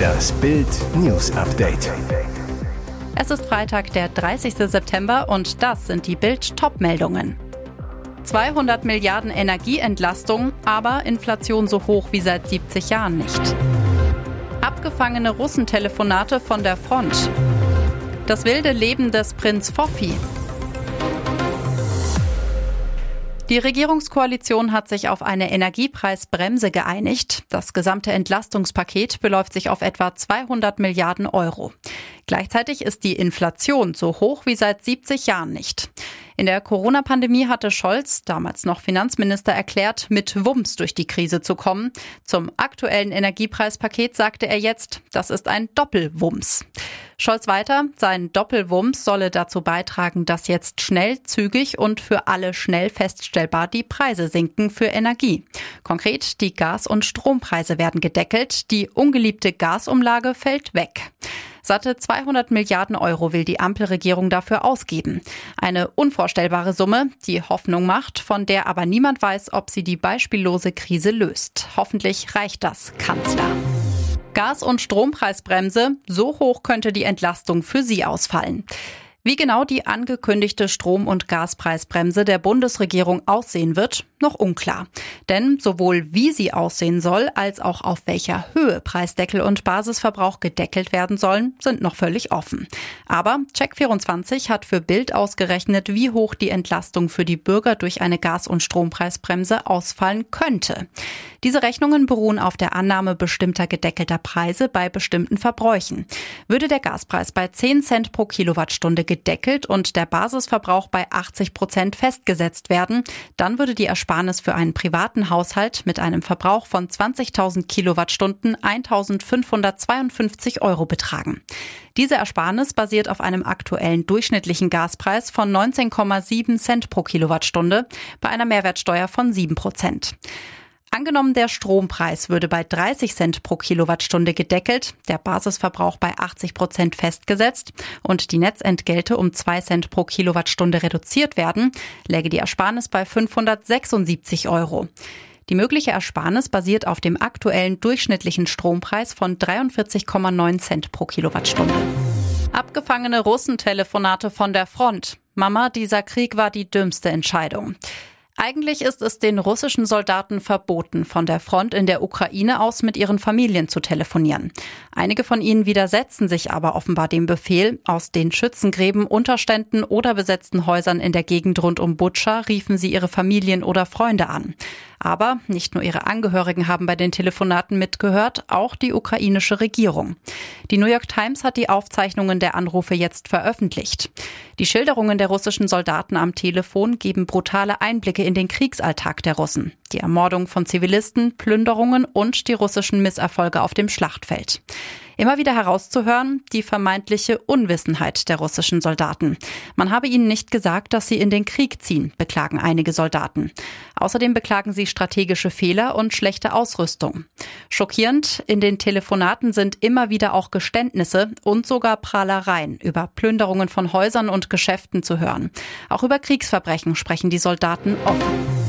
Das Bild News Update. Es ist Freitag, der 30. September und das sind die Bild Top-Meldungen. 200 Milliarden Energieentlastung, aber Inflation so hoch wie seit 70 Jahren nicht. Abgefangene Russentelefonate von der Front. Das wilde Leben des Prinz Foffi. Die Regierungskoalition hat sich auf eine Energiepreisbremse geeinigt. Das gesamte Entlastungspaket beläuft sich auf etwa 200 Milliarden Euro. Gleichzeitig ist die Inflation so hoch wie seit 70 Jahren nicht. In der Corona-Pandemie hatte Scholz, damals noch Finanzminister, erklärt, mit Wumms durch die Krise zu kommen. Zum aktuellen Energiepreispaket sagte er jetzt, das ist ein Doppelwumms. Scholz weiter, sein Doppelwumms solle dazu beitragen, dass jetzt schnell, zügig und für alle schnell feststellbar die Preise sinken für Energie. Konkret, die Gas- und Strompreise werden gedeckelt, die ungeliebte Gasumlage fällt weg. Satte 200 Milliarden Euro will die Ampelregierung dafür ausgeben. Eine unvorstellbare Summe, die Hoffnung macht, von der aber niemand weiß, ob sie die beispiellose Krise löst. Hoffentlich reicht das, Kanzler. Gas- und Strompreisbremse, so hoch könnte die Entlastung für Sie ausfallen. Wie genau die angekündigte Strom- und Gaspreisbremse der Bundesregierung aussehen wird, noch unklar. Denn sowohl wie sie aussehen soll, als auch auf welcher Höhe Preisdeckel und Basisverbrauch gedeckelt werden sollen, sind noch völlig offen. Aber Check24 hat für Bild ausgerechnet, wie hoch die Entlastung für die Bürger durch eine Gas- und Strompreisbremse ausfallen könnte. Diese Rechnungen beruhen auf der Annahme bestimmter gedeckelter Preise bei bestimmten Verbräuchen. Würde der Gaspreis bei 10 Cent pro Kilowattstunde gedeckelt und der Basisverbrauch bei 80 Prozent festgesetzt werden, dann würde die Ersparnis für einen privaten Haushalt mit einem Verbrauch von 20.000 Kilowattstunden 1.552 Euro betragen. Diese Ersparnis basiert auf einem aktuellen durchschnittlichen Gaspreis von 19,7 Cent pro Kilowattstunde bei einer Mehrwertsteuer von 7 Prozent. Angenommen, der Strompreis würde bei 30 Cent pro Kilowattstunde gedeckelt, der Basisverbrauch bei 80 Prozent festgesetzt und die Netzentgelte um 2 Cent pro Kilowattstunde reduziert werden, läge die Ersparnis bei 576 Euro. Die mögliche Ersparnis basiert auf dem aktuellen durchschnittlichen Strompreis von 43,9 Cent pro Kilowattstunde. Abgefangene Russentelefonate von der Front. Mama, dieser Krieg war die dümmste Entscheidung. Eigentlich ist es den russischen Soldaten verboten, von der Front in der Ukraine aus mit ihren Familien zu telefonieren. Einige von ihnen widersetzen sich aber offenbar dem Befehl. Aus den Schützengräben, Unterständen oder besetzten Häusern in der Gegend rund um Butscha riefen sie ihre Familien oder Freunde an. Aber nicht nur ihre Angehörigen haben bei den Telefonaten mitgehört, auch die ukrainische Regierung. Die New York Times hat die Aufzeichnungen der Anrufe jetzt veröffentlicht. Die Schilderungen der russischen Soldaten am Telefon geben brutale Einblicke in den Kriegsalltag der Russen. Die Ermordung von Zivilisten, Plünderungen und die russischen Misserfolge auf dem Schlachtfeld. Immer wieder herauszuhören, die vermeintliche Unwissenheit der russischen Soldaten. Man habe ihnen nicht gesagt, dass sie in den Krieg ziehen, beklagen einige Soldaten. Außerdem beklagen sie strategische Fehler und schlechte Ausrüstung. Schockierend, in den Telefonaten sind immer wieder auch Geständnisse und sogar Prahlereien über Plünderungen von Häusern und Geschäften zu hören. Auch über Kriegsverbrechen sprechen die Soldaten offen.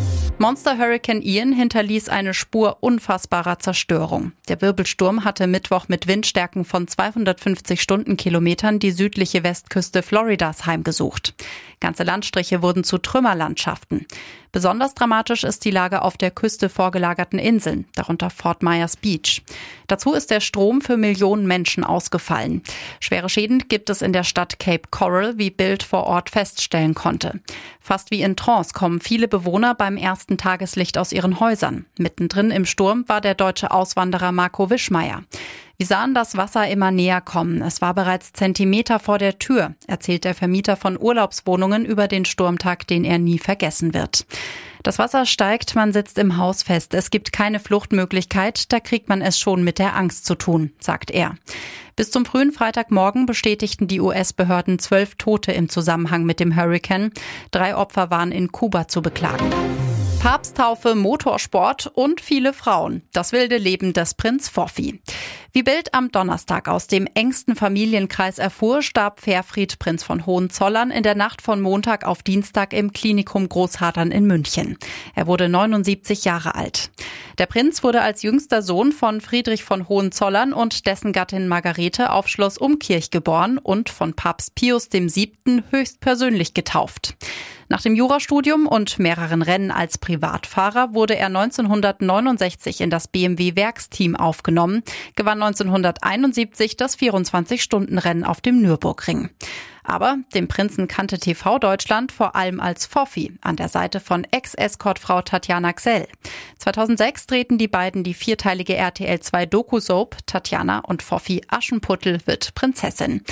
Monster Hurricane Ian hinterließ eine Spur unfassbarer Zerstörung. Der Wirbelsturm hatte Mittwoch mit Windstärken von 250 Stundenkilometern die südliche Westküste Floridas heimgesucht. Ganze Landstriche wurden zu Trümmerlandschaften. Besonders dramatisch ist die Lage auf der Küste vorgelagerten Inseln, darunter Fort Myers Beach. Dazu ist der Strom für Millionen Menschen ausgefallen. Schwere Schäden gibt es in der Stadt Cape Coral, wie Bild vor Ort feststellen konnte. Fast wie in Trance kommen viele Bewohner beim ersten Tageslicht aus ihren Häusern. Mittendrin im Sturm war der deutsche Auswanderer Marco Wischmeier. Wir sahen das Wasser immer näher kommen. Es war bereits Zentimeter vor der Tür, erzählt der Vermieter von Urlaubswohnungen über den Sturmtag, den er nie vergessen wird. Das Wasser steigt, man sitzt im Haus fest. Es gibt keine Fluchtmöglichkeit, da kriegt man es schon mit der Angst zu tun, sagt er. Bis zum frühen Freitagmorgen bestätigten die US-Behörden zwölf Tote im Zusammenhang mit dem Hurricane. Drei Opfer waren in Kuba zu beklagen. Papsttaufe, Motorsport und viele Frauen. Das wilde Leben des Prinz Foffi. Wie Bild am Donnerstag aus dem engsten Familienkreis erfuhr, starb Fairfried, Prinz von Hohenzollern, in der Nacht von Montag auf Dienstag im Klinikum Großhadern in München. Er wurde 79 Jahre alt. Der Prinz wurde als jüngster Sohn von Friedrich von Hohenzollern und dessen Gattin Margarete auf Schloss Umkirch geboren und von Papst Pius VII. höchstpersönlich getauft. Nach dem Jurastudium und mehreren Rennen als Privatfahrer wurde er 1969 in das BMW Werksteam aufgenommen, gewann 1971 das 24-Stunden-Rennen auf dem Nürburgring. Aber den Prinzen kannte TV Deutschland vor allem als Foffi an der Seite von Ex-Escortfrau Tatjana Xell. 2006 drehten die beiden die vierteilige RTL 2 Doku-Soap Tatjana und Foffi Aschenputtel wird Prinzessin.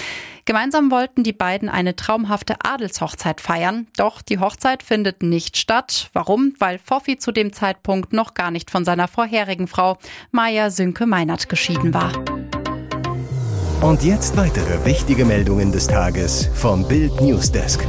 Gemeinsam wollten die beiden eine traumhafte Adelshochzeit feiern, doch die Hochzeit findet nicht statt. Warum? Weil Foffi zu dem Zeitpunkt noch gar nicht von seiner vorherigen Frau Maja Sünke Meinert geschieden war. Und jetzt weitere wichtige Meldungen des Tages vom Bild Newsdesk.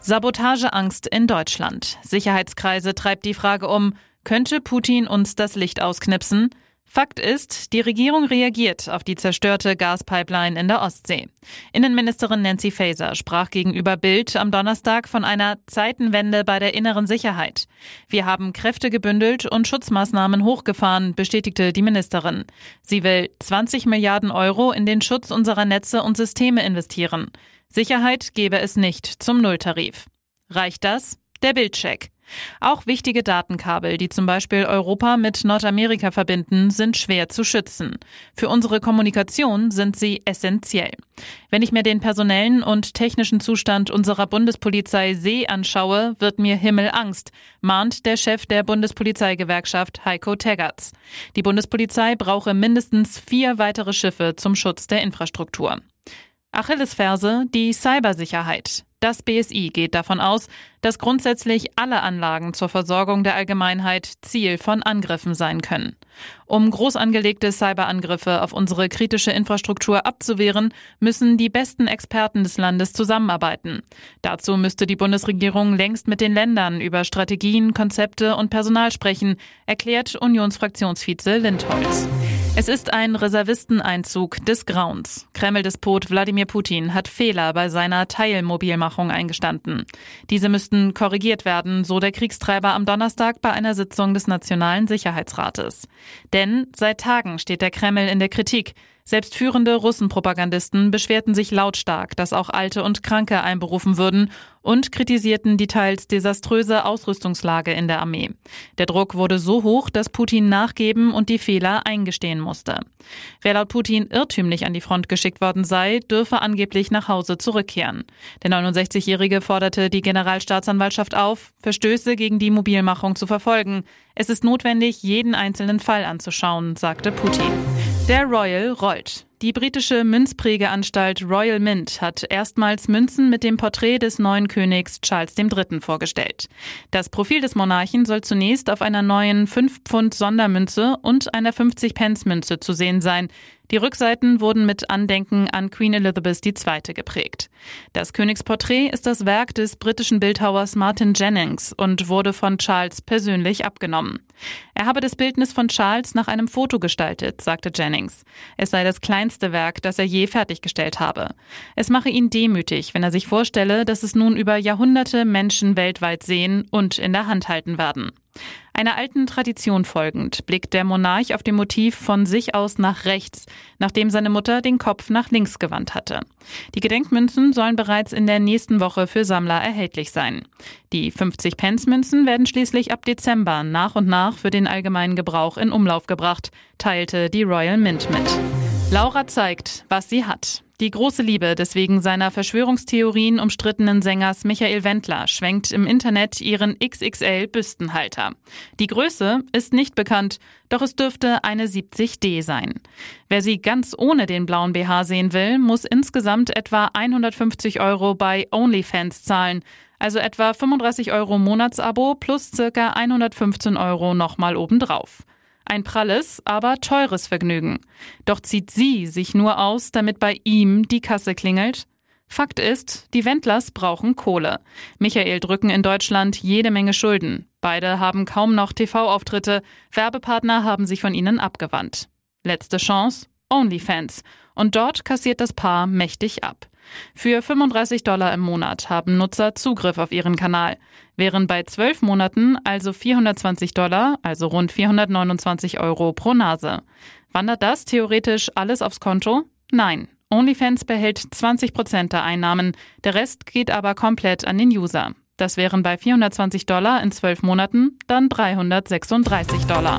Sabotageangst in Deutschland. Sicherheitskreise treibt die Frage um, könnte Putin uns das Licht ausknipsen? Fakt ist, die Regierung reagiert auf die zerstörte Gaspipeline in der Ostsee. Innenministerin Nancy Faeser sprach gegenüber Bild am Donnerstag von einer Zeitenwende bei der inneren Sicherheit. Wir haben Kräfte gebündelt und Schutzmaßnahmen hochgefahren, bestätigte die Ministerin. Sie will 20 Milliarden Euro in den Schutz unserer Netze und Systeme investieren. Sicherheit gebe es nicht zum Nulltarif. Reicht das? Der Bildcheck. Auch wichtige Datenkabel, die zum Beispiel Europa mit Nordamerika verbinden, sind schwer zu schützen. Für unsere Kommunikation sind sie essentiell. Wenn ich mir den personellen und technischen Zustand unserer Bundespolizei See anschaue, wird mir Himmelangst, mahnt der Chef der Bundespolizeigewerkschaft Heiko Teggerts. Die Bundespolizei brauche mindestens vier weitere Schiffe zum Schutz der Infrastruktur. Achillesferse, die Cybersicherheit. Das BSI geht davon aus, dass grundsätzlich alle Anlagen zur Versorgung der Allgemeinheit Ziel von Angriffen sein können. Um groß angelegte Cyberangriffe auf unsere kritische Infrastruktur abzuwehren, müssen die besten Experten des Landes zusammenarbeiten. Dazu müsste die Bundesregierung längst mit den Ländern über Strategien, Konzepte und Personal sprechen, erklärt Unionsfraktionsvize Lindholz. Es ist ein Reservisteneinzug des Grauens. Kreml-Despot Wladimir Putin hat Fehler bei seiner Teilmobilmachung eingestanden. Diese müssten korrigiert werden, so der Kriegstreiber am Donnerstag bei einer Sitzung des Nationalen Sicherheitsrates. Denn seit Tagen steht der Kreml in der Kritik. Selbst führende Russenpropagandisten beschwerten sich lautstark, dass auch Alte und Kranke einberufen würden und kritisierten die teils desaströse Ausrüstungslage in der Armee. Der Druck wurde so hoch, dass Putin nachgeben und die Fehler eingestehen musste. Wer laut Putin irrtümlich an die Front geschickt worden sei, dürfe angeblich nach Hause zurückkehren. Der 69-Jährige forderte die Generalstaatsanwaltschaft auf, Verstöße gegen die Mobilmachung zu verfolgen. Es ist notwendig, jeden einzelnen Fall anzuschauen, sagte Putin. Der Royal rollt. Die britische Münzprägeanstalt Royal Mint hat erstmals Münzen mit dem Porträt des neuen Königs Charles III. vorgestellt. Das Profil des Monarchen soll zunächst auf einer neuen 5 Pfund Sondermünze und einer 50 Pence Münze zu sehen sein. Die Rückseiten wurden mit Andenken an Queen Elizabeth II. geprägt. Das Königsporträt ist das Werk des britischen Bildhauers Martin Jennings und wurde von Charles persönlich abgenommen. Er habe das Bildnis von Charles nach einem Foto gestaltet, sagte Jennings. Es sei das kleinste Werk, das er je fertiggestellt habe. Es mache ihn demütig, wenn er sich vorstelle, dass es nun über Jahrhunderte Menschen weltweit sehen und in der Hand halten werden. Einer alten Tradition folgend blickt der Monarch auf dem Motiv von sich aus nach rechts, nachdem seine Mutter den Kopf nach links gewandt hatte. Die Gedenkmünzen sollen bereits in der nächsten Woche für Sammler erhältlich sein. Die 50 Pence Münzen werden schließlich ab Dezember nach und nach für den allgemeinen Gebrauch in Umlauf gebracht, teilte die Royal Mint mit. Laura zeigt, was sie hat. Die große Liebe des wegen seiner Verschwörungstheorien umstrittenen Sängers Michael Wendler schwenkt im Internet ihren XXL-Büstenhalter. Die Größe ist nicht bekannt, doch es dürfte eine 70D sein. Wer sie ganz ohne den blauen BH sehen will, muss insgesamt etwa 150 Euro bei OnlyFans zahlen, also etwa 35 Euro Monatsabo plus circa 115 Euro nochmal obendrauf. Ein pralles, aber teures Vergnügen. Doch zieht sie sich nur aus, damit bei ihm die Kasse klingelt? Fakt ist, die Wendlers brauchen Kohle. Michael drücken in Deutschland jede Menge Schulden. Beide haben kaum noch TV-Auftritte. Werbepartner haben sich von ihnen abgewandt. Letzte Chance? OnlyFans. Und dort kassiert das Paar mächtig ab. Für 35 Dollar im Monat haben Nutzer Zugriff auf ihren Kanal. Wären bei 12 Monaten also 420 Dollar, also rund 429 Euro pro Nase. Wandert das theoretisch alles aufs Konto? Nein. OnlyFans behält 20 Prozent der Einnahmen, der Rest geht aber komplett an den User. Das wären bei 420 Dollar in 12 Monaten dann 336 Dollar.